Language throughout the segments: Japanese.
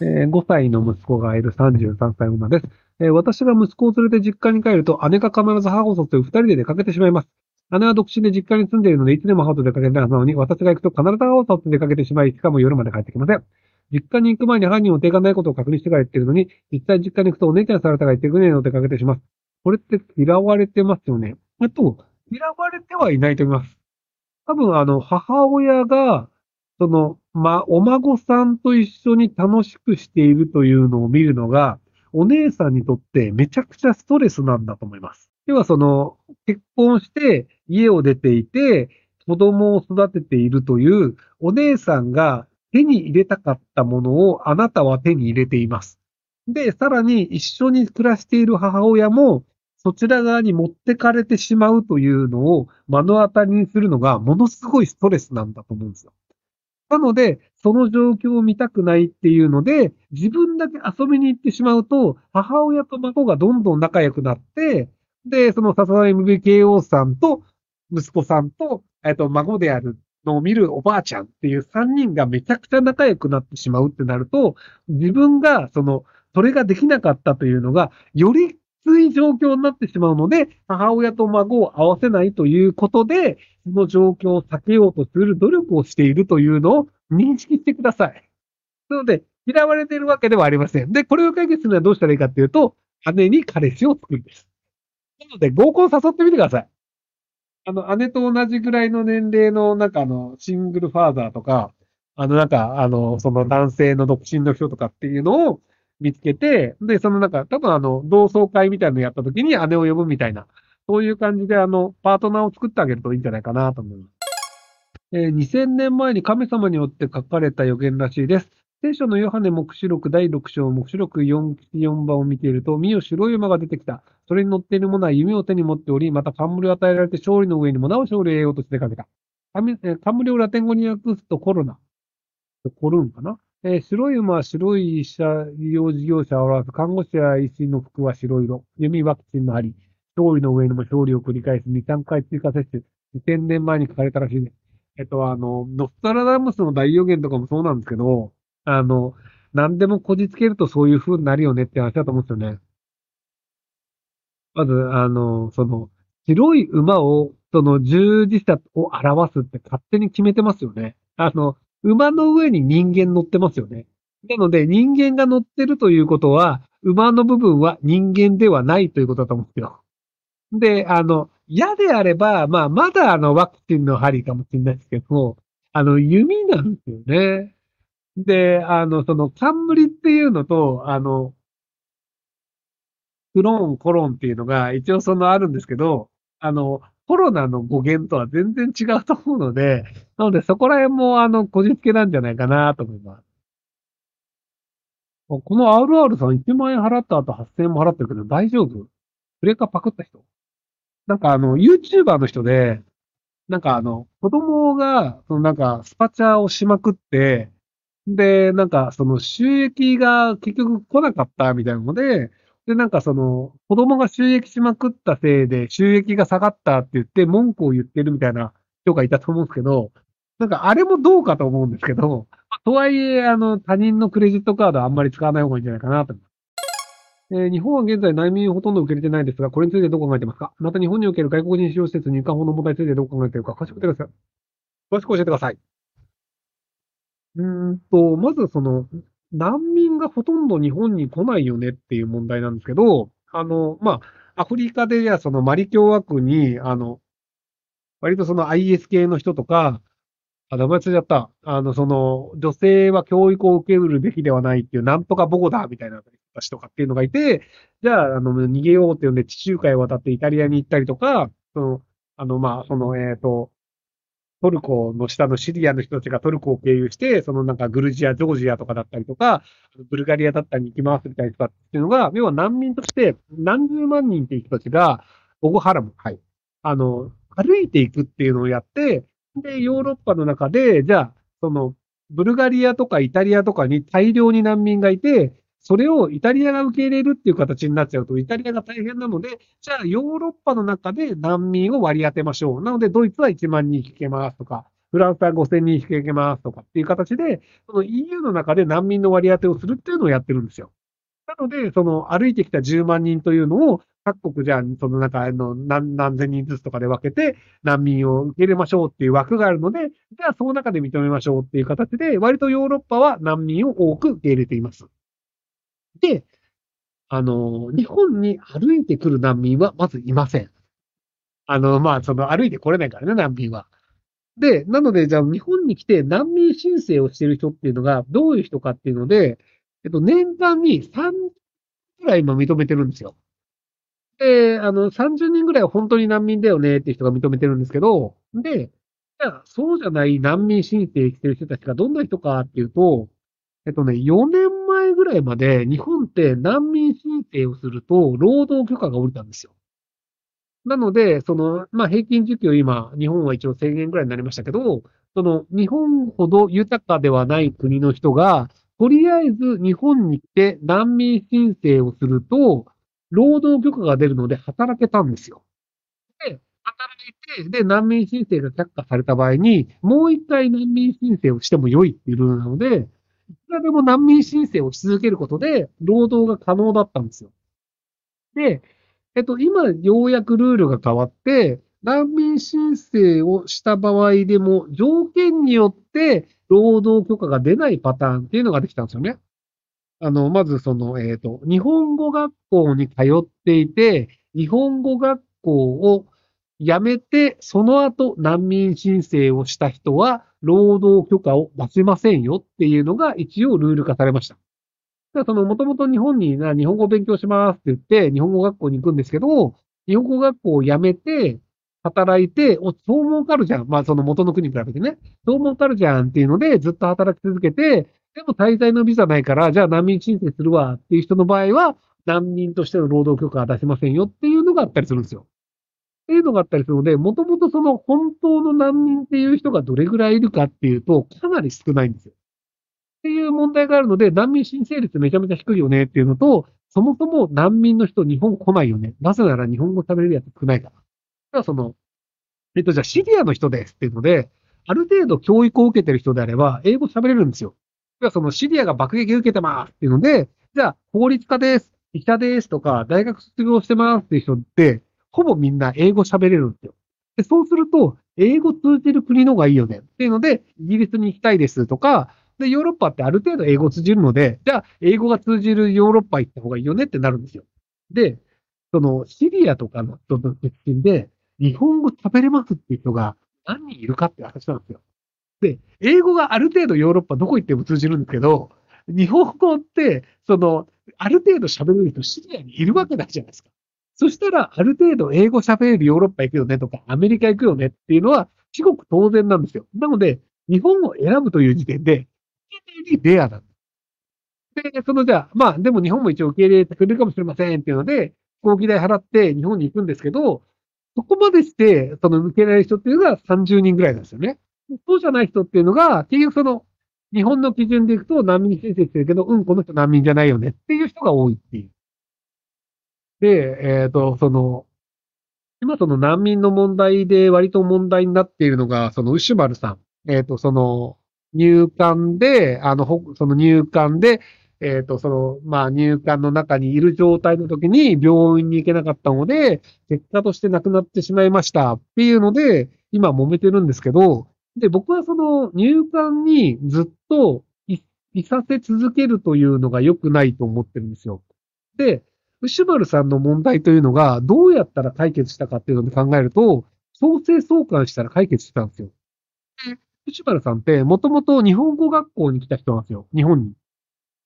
えー5歳の息子がいる33歳女です。えー私が息子を連れて実家に帰ると、姉が必ず母を誘い二人で出かけてしまいます。姉は独身で実家に住んでいるので、いつでも母と出かけたはずなのに、私が行くと必ず母を誘って出かけてしまい、しかも夜まで帰ってきません。実家に行く前に犯人を手がないことを確認してから言ってるのに、実際実家に行くとお姉ちゃんされたが言ってくれないので出かけてしまう。これって嫌われてますよね。えっと、嫌われてはいないと思います。多分、あの、母親が、その、ま、お孫さんと一緒に楽しくしているというのを見るのが、お姉さんにとってめちゃくちゃストレスなんだと思います。要はその、結婚して家を出ていて、子供を育てているという、お姉さんが手に入れたかったものをあなたは手に入れています。で、さらに一緒に暮らしている母親も、そちら側に持ってかれてしまうというのを目の当たりにするのがものすごいストレスなんだと思うんですよ。なので、その状況を見たくないっていうので、自分だけ遊びに行ってしまうと、母親と孫がどんどん仲良くなって、で、その笹田 MBKO さんと息子さんと、えっと、孫であるのを見るおばあちゃんっていう3人がめちゃくちゃ仲良くなってしまうってなると、自分が、その、それができなかったというのが、よりつい状況になってしまうので、母親と孫を合わせないということで、その状況を避けようとする努力をしているというのを認識してください。なので、嫌われているわけではありません。で、これを解決するにはどうしたらいいかっていうと、姉に彼氏を作るんです。なので、合コン誘ってみてください。あの、姉と同じぐらいの年齢の、なんかあの、シングルファーザーとか、あの、なんか、あの、その男性の独身の人とかっていうのを見つけて、で、そのなんか、多分あの、同窓会みたいなのやった時に姉を呼ぶみたいな、そういう感じであの、パートナーを作ってあげるといいんじゃないかなと思います。えー2000年前に神様によって書かれた予言らしいです。聖書のヨハネ目視録第6章目視録 4, 4番を見ていると、見よ白い馬が出てきた。それに乗っている者は弓を手に持っており、また冠を与えられて勝利の上にもなお勝利を得ようとして出かけた。冠えー冠をラテン語に訳すとコロナ。コルンかな、えー白い馬は白い医者、医療事業者を表す。看護師や医師の服は白色。弓ワクチンの針。勝利の上にも勝利を繰り返す。2、3回追加接種。2000年前に書かれたらしいです。えっと、あの、ノスタラダムスの大予言とかもそうなんですけど、あの、何でもこじつけるとそういう風になるよねって話だと思うんですよね。まず、あの、その、白い馬を、その十字架を表すって勝手に決めてますよね。あの、馬の上に人間乗ってますよね。なので、人間が乗ってるということは、馬の部分は人間ではないということだと思うんですよ。で、あの、嫌であれば、まあ、まだあの、ワクチンの針かもしれないですけども、あの、弓なんですよね。で、あの、その、冠っていうのと、あの、クローン、コロンっていうのが一応そのあるんですけど、あの、コロナの語源とは全然違うと思うので、なのでそこら辺もあの、こじつけなんじゃないかなと思います。この RR さん1万円払った後8000円も払ってるけど大丈夫？ブレーカーパクった人？なんかあの、YouTuber の人で、なんかあの、子供が、そのなんか、スパチャをしまくって、で、なんかその収益が結局来なかったみたいなので、で、なんかその、子供が収益しまくったせいで収益が下がったって言って文句を言ってるみたいな人がいたと思うんですけど、なんかあれもどうかと思うんですけど、とはいえ、あの、他人のクレジットカードはあんまり使わない方がいいんじゃないかなと思います。えー日本は現在難民をほとんど受け入れてないですが、これについてどう考えてますか？また日本における外国人使用施設入管法の問題についてどう考えているか、詳しく教えてください。詳しく教えてください。うんと、まずその、難民がほとんど日本に来ないよねっていう問題なんですけど、あの、まあ、アフリカでやそのマリ共和国に、あの、割とその IS 系の人とか、あ、名前忘れちゃった。あの、その、女性は教育を受けるべきではないっていう、なんとかボゴだみたいな人とかっていうのがいて、じゃあ、あの、逃げようっていうんで地中海を渡ってイタリアに行ったりとか、その、あの、まあ、その、えっ、と、トルコの下のシリアの人たちがトルコを経由して、そのなんかグルジア、ジョージアとかだったりとか、ブルガリアだったりに行き回すみたいな人たちっていうのが、要は難民として何十万人っていう人たちが、ボゴハラム、はい。あの、歩いていくっていうのをやって、で、ヨーロッパの中で、じゃあ、その、ブルガリアとかイタリアとかに大量に難民がいて、それをイタリアが受け入れるっていう形になっちゃうと、イタリアが大変なので、じゃあヨーロッパの中で難民を割り当てましょう。なので、ドイツは1万人引けますとか、フランスは5000人引けますとかっていう形で、その EU の中で難民の割り当てをするっていうのをやってるんですよ。なので、その歩いてきた10万人というのを各国じゃあ、その中の何何千人ずつとかで分けて難民を受け入れましょうっていう枠があるので、じゃあその中で認めましょうっていう形で、割とヨーロッパは難民を多く受け入れています。で、あの、日本に歩いてくる難民はまずいません。あの、まあ、その歩いて来れないからね、難民は。で、なので、じゃあ日本に来て難民申請をしてる人っていうのがどういう人かっていうので、えっと、年間に3くらい今認めてるんですよ。で、あの、30人ぐらいは本当に難民だよねっていう人が認めてるんですけど、で、じゃあ、そうじゃない難民申請してる人たちがどんな人かっていうと、えっとね、4年ぐらいまで日本って難民申請をすると労働許可が下りたんですよ。なので、その、まあ、平均時給今、日本は一応1000円ぐらいになりましたけど、その、日本ほど豊かではない国の人が、とりあえず日本に来て難民申請をすると、労働許可が出るので働けたんですよ。で、働いて、で、難民申請が却下された場合に、もう一回難民申請をしても良いっていうルールなので、いくらでも難民申請をし続けることで、労働が可能だったんですよ。で、えっと、今、ようやくルールが変わって、難民申請をした場合でも、条件によって労働許可が出ないパターンっていうのができたんですよね。あの、まずその、えっ、ー、と、日本語学校に通っていて、日本語学校を辞めて、その後難民申請をした人は、労働許可を出せませんよっていうのが一応ルール化されました。だからその、もともと日本にな、日本語を勉強しますって言って、日本語学校に行くんですけど、日本語学校を辞めて、働いて、お、そう儲かるじゃん。まあ、その元の国に比べてね。そう儲かるじゃんっていうので、ずっと働き続けて、でも滞在のビザないから、じゃあ難民申請するわっていう人の場合は、難民としての労働許可は出せませんよっていうのがあったりするんですよ。ていうのがあったりするので、もともとその本当の難民っていう人がどれぐらいいるかっていうと、かなり少ないんですよ。っていう問題があるので、難民申請率めちゃめちゃ低いよねっていうのと、そもそも難民の人日本来ないよね。なぜなら日本語喋れるやつ少ないから。はその、えっと、じゃあシリアの人ですっていうので、ある程度教育を受けてる人であれば、英語喋れるんですよ。じゃあそのシリアが爆撃を受けてますっていうので、じゃあ法律家です、医者ですとか、大学卒業してますっていう人って、ほぼみんな英語喋れるんですよ。でそうすると、英語通じる国の方がいいよねっていうので、イギリスに行きたいですとか、で、ヨーロッパってある程度英語通じるので、じゃあ、英語が通じるヨーロッパ行った方がいいよねってなるんですよ。で、その、シリアとかの人の出身で、日本語喋れますっていう人が何人いるかって話なんですよ。で、英語がある程度ヨーロッパどこ行っても通じるんですけど、日本語って、その、ある程度喋れる人シリアにいるわけないじゃないですか。そしたら、ある程度英語喋れるヨーロッパ行くよねとか、アメリカ行くよねっていうのは、至極当然なんですよ。なので、日本を選ぶという時点で、レアなんで、そのじゃあ、まあ、でも日本も一応受け入れてくれるかもしれませんっていうので、飛行機代払って日本に行くんですけど、そこまでして、その受け入れない人っていうのが30人ぐらいなんですよね。そうじゃない人っていうのが、結局その、日本の基準でいくと難民申請してるけど、うん、この人難民じゃないよねっていう人が多いっていう。で、えっ、ー、と、その、今その難民の問題で割と問題になっているのが、そのウシュマルさん。えっ、ー、と、その、入管で、あの、その入管で、えっ、ー、と、その、まあ、入管の中にいる状態の時に病院に行けなかったので、結果として亡くなってしまいましたっていうので、今揉めてるんですけど、で、僕はその入管にずっといさせ続けるというのが良くないと思ってるんですよ。で、牛丸さんの問題というのがどうやったら解決したかっていうので考えると、強制送還したら解決したんですよ。で、牛丸さんってもともと日本語学校に来た人なんですよ。日本に。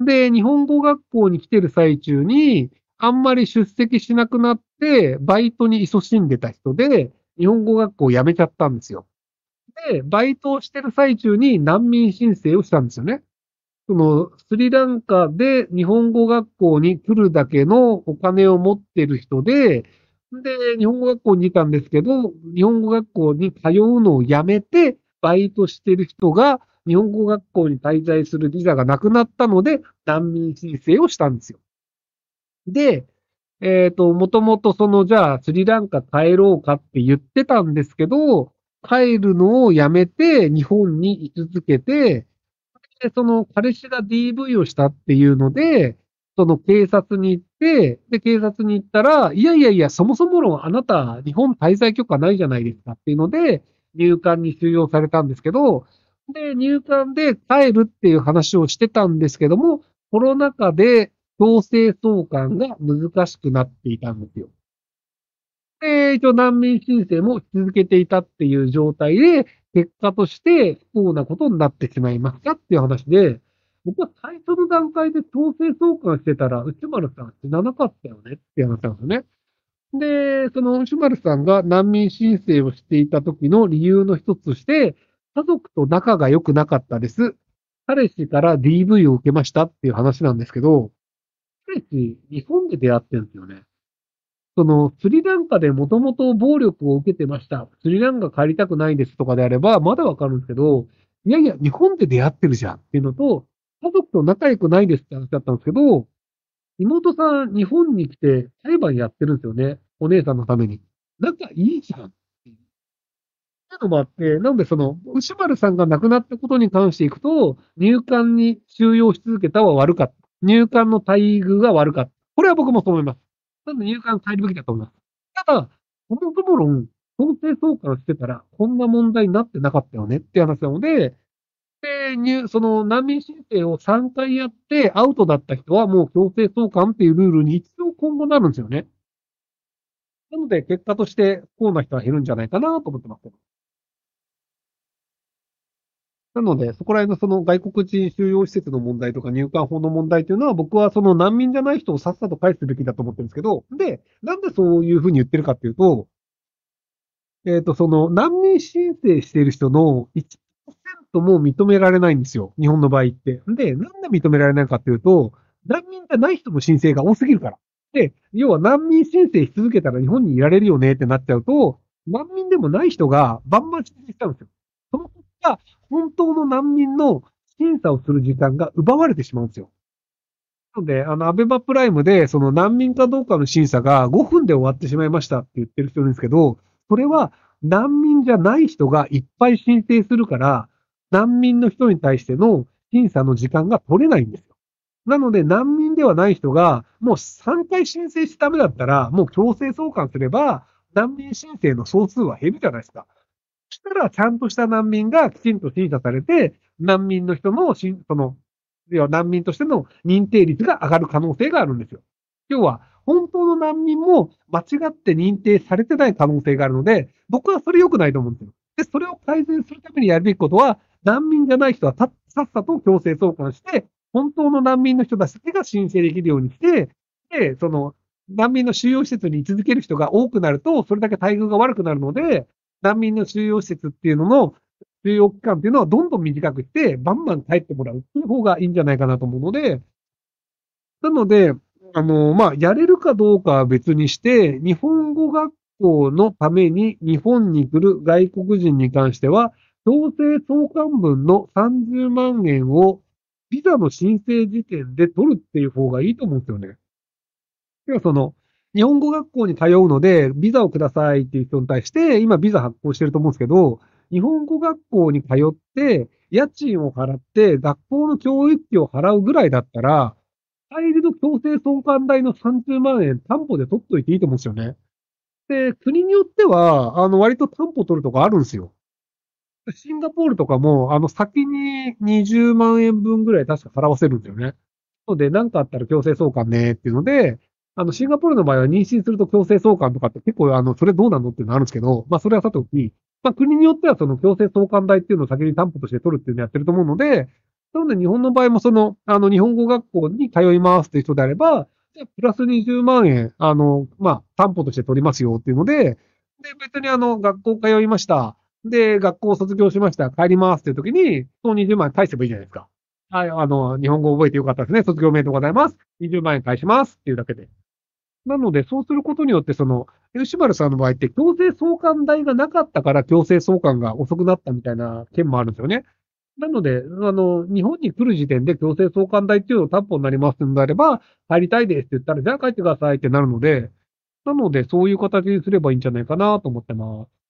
で、日本語学校に来てる最中に、あんまり出席しなくなって、バイトに勤しんでた人で、日本語学校を辞めちゃったんですよ。で、バイトをしてる最中に難民申請をしたんですよね。その、スリランカで日本語学校に来るだけのお金を持ってる人で、で、日本語学校にいたんですけど、日本語学校に通うのをやめて、バイトしてる人が、日本語学校に滞在するビザがなくなったので、難民申請をしたんですよ。で、えっ、ー、と、もともとその、じゃあ、スリランカ帰ろうかって言ってたんですけど、帰るのをやめて、日本に居続けて、で、その彼氏が DV をしたっていうので、その警察に行って、で、警察に行ったら、いやいやいや、そもそも論あなた、日本滞在許可ないじゃないですかっていうので、入管に収容されたんですけど、で、入管で帰るっていう話をしてたんですけども、コロナ禍で強制送還が難しくなっていたんですよ。で、一応難民申請も続けていたっていう状態で、結果として不幸なことになってしまいましたっていう話で、僕は最初の段階で強制送還してたら、内丸さん死ななかったよねっていう話なんですよね。で、その内丸さんが難民申請をしていた時の理由の一つとして、家族と仲が良くなかったです。彼氏から DV を受けましたっていう話なんですけど、彼氏、日本で出会ってるんですよね。その、スリランカでもともと暴力を受けてました。スリランカ帰りたくないですとかであれば、まだわかるんですけど、いやいや、日本で出会ってるじゃんっていうのと、家族と仲良くないですって話だったんですけど、妹さん、日本に来て裁判やってるんですよね。お姉さんのために。仲いいじゃん。っていうのもあって、なのでその、牛丸さんが亡くなったことに関していくと、入管に収容し続けたは悪かった。入管の待遇が悪かった。これは僕もそう思います。なんで入管変えるべきだと思います。ただ、そもそも論、強制送還してたら、こんな問題になってなかったよねって話なので、で、入、その難民申請を3回やってアウトだった人はもう強制送還っていうルールに一応今後なるんですよね。なので、結果として不幸な人は減るんじゃないかなと思ってます。なので、そこら辺のその外国人収容施設の問題とか入管法の問題というのは、僕はその難民じゃない人をさっさと返すべきだと思ってるんですけど、で、なんでそういうふうに言ってるかっていうと、えっ、ー、と、その難民申請している人の1%も認められないんですよ。日本の場合って。で、なんで認められないかっていうと、難民じゃない人の申請が多すぎるから。で、要は難民申請し続けたら日本にいられるよねってなっちゃうと、難民でもない人がバンバン申請しちゃうんですよ。その結果、本当の難民の審査をする時間が奪われてしまうんですよ。なので、あの、アベマプライムで、その難民かどうかの審査が5分で終わってしまいましたって言ってる人いるんですけど、それは難民じゃない人がいっぱい申請するから、難民の人に対しての審査の時間が取れないんですよ。なので、難民ではない人が、もう3回申請してダメだったら、もう強制送還すれば、難民申請の総数は減るじゃないですか。そしたら、ちゃんとした難民がきちんと審査されて、難民の人の、その、要は難民としての認定率が上がる可能性があるんですよ。要は、本当の難民も間違って認定されてない可能性があるので、僕はそれ良くないと思うんですよ。で、それを改善するためにやるべきことは、難民じゃない人はさっさと強制送還して、本当の難民の人たちだけが申請できるようにして、で、その、難民の収容施設に居続ける人が多くなると、それだけ待遇が悪くなるので、難民の収容施設っていうのの収容期間っていうのはどんどん短くして、バンバン帰ってもらうっていう方がいいんじゃないかなと思うので、なので、あの、まあ、やれるかどうかは別にして、日本語学校のために日本に来る外国人に関しては、強制送還分の30万円をビザの申請時点で取るっていう方がいいと思うんですよね。要はその、日本語学校に通うので、ビザをくださいっていう人に対して、今ビザ発行してると思うんですけど、日本語学校に通って、家賃を払って、学校の教育費を払うぐらいだったら、チャイルド強制送還代の30万円担保で取っといていいと思うんですよね。で、国によっては、あの、割と担保取るとかあるんですよ。シンガポールとかも、あの、先に20万円分ぐらい確か払わせるんですよね。ので、何かあったら強制送還ねっていうので、あの、シンガポールの場合は妊娠すると強制送還とかって結構、あの、それどうなのっていうのあるんですけど、まあ、それはさておき、まあ、国によってはその強制送還代っていうのを先に担保として取るっていうのをやってると思うので、なので日本の場合もその、あの、日本語学校に通いますっていう人であれば、じゃプラス20万円、あの、まあ、担保として取りますよっていうので、で、別にあの、学校通いました。で、学校卒業しました。帰りますっていう時に、その20万円返せばいいじゃないですか。はい、あの、日本語覚えてよかったですね。卒業おめでとうございます。20万円返しますっていうだけで。なので、そうすることによって、その、吉丸さんの場合って、強制送還代がなかったから強制送還が遅くなったみたいな件もあるんですよね。なので、あの、日本に来る時点で強制送還代っていうのを担保になりますのであれば、入りたいですって言ったら、じゃあ帰ってくださいってなるので、なので、そういう形にすればいいんじゃないかなと思ってます。